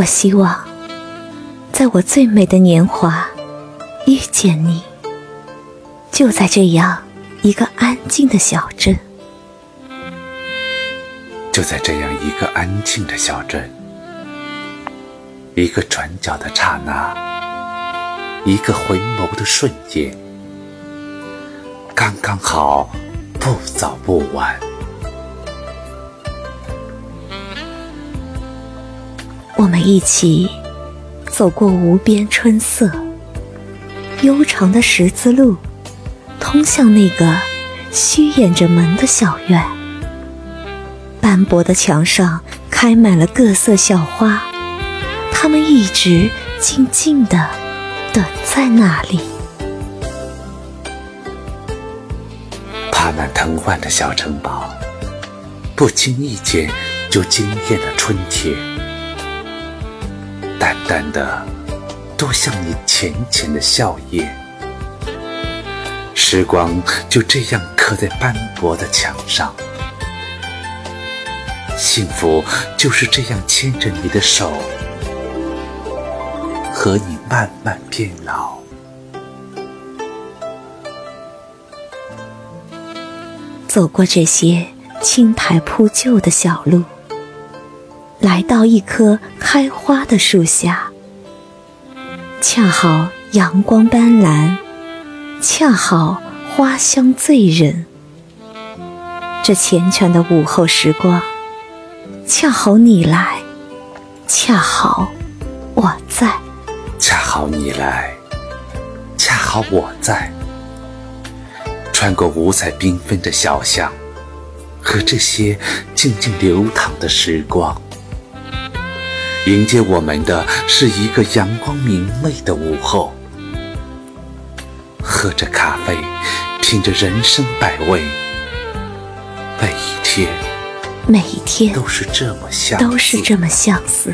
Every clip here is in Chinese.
我希望，在我最美的年华遇见你，就在这样一个安静的小镇，就在这样一个安静的小镇，一个转角的刹那，一个回眸的瞬间，刚刚好，不早不晚。我们一起走过无边春色，悠长的十字路，通向那个虚掩着门的小院。斑驳的墙上开满了各色小花，它们一直静静地等在那里。爬满藤蔓的小城堡，不经意间就惊艳了春天。淡淡的，多像你浅浅的笑靥。时光就这样刻在斑驳的墙上，幸福就是这样牵着你的手，和你慢慢变老。走过这些青苔铺就的小路。来到一棵开花的树下，恰好阳光斑斓，恰好花香醉人。这缱绻的午后时光，恰好你来，恰好我在，恰好你来，恰好我在。穿过五彩缤纷的小巷，和这些静静流淌的时光。迎接我们的是一个阳光明媚的午后，喝着咖啡，品着人生百味，每一天，每一天都是这么相都是这么相似。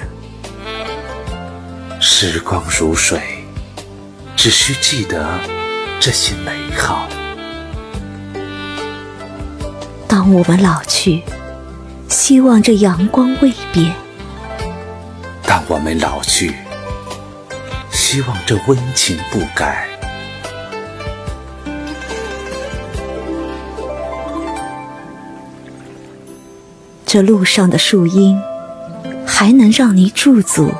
时光如水，只需记得这些美好。当我们老去，希望这阳光未变。我们老去，希望这温情不改。这路上的树荫还能让你驻足，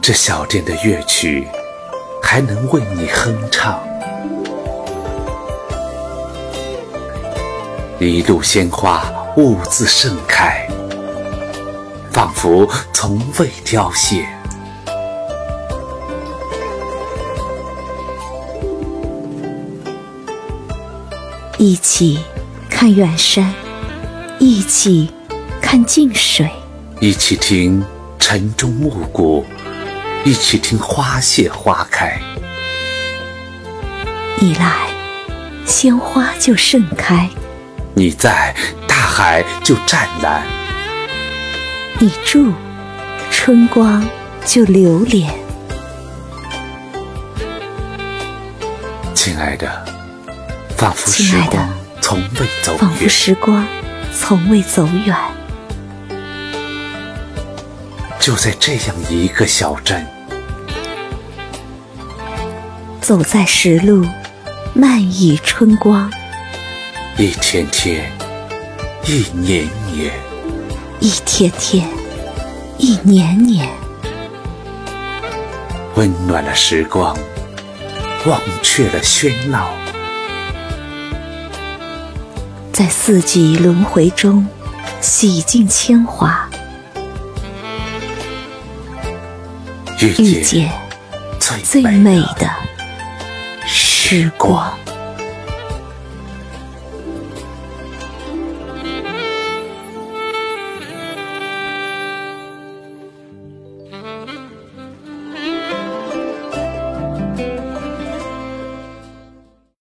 这小店的乐曲还能为你哼唱。一路鲜花兀自盛开。仿佛从未凋谢。一起看远山，一起看近水，一起听晨钟暮鼓，一起听花谢花开。你来，鲜花就盛开；你在，大海就湛蓝。你住，春光就流连。亲爱的，仿佛时光从未走远。仿佛时光从未走远。就在这样一个小镇，走在石路，漫溢春光。一天天，一年年。一天天，一年年，温暖了时光，忘却了喧闹，在四季轮回中洗尽铅华，遇见最美的时光。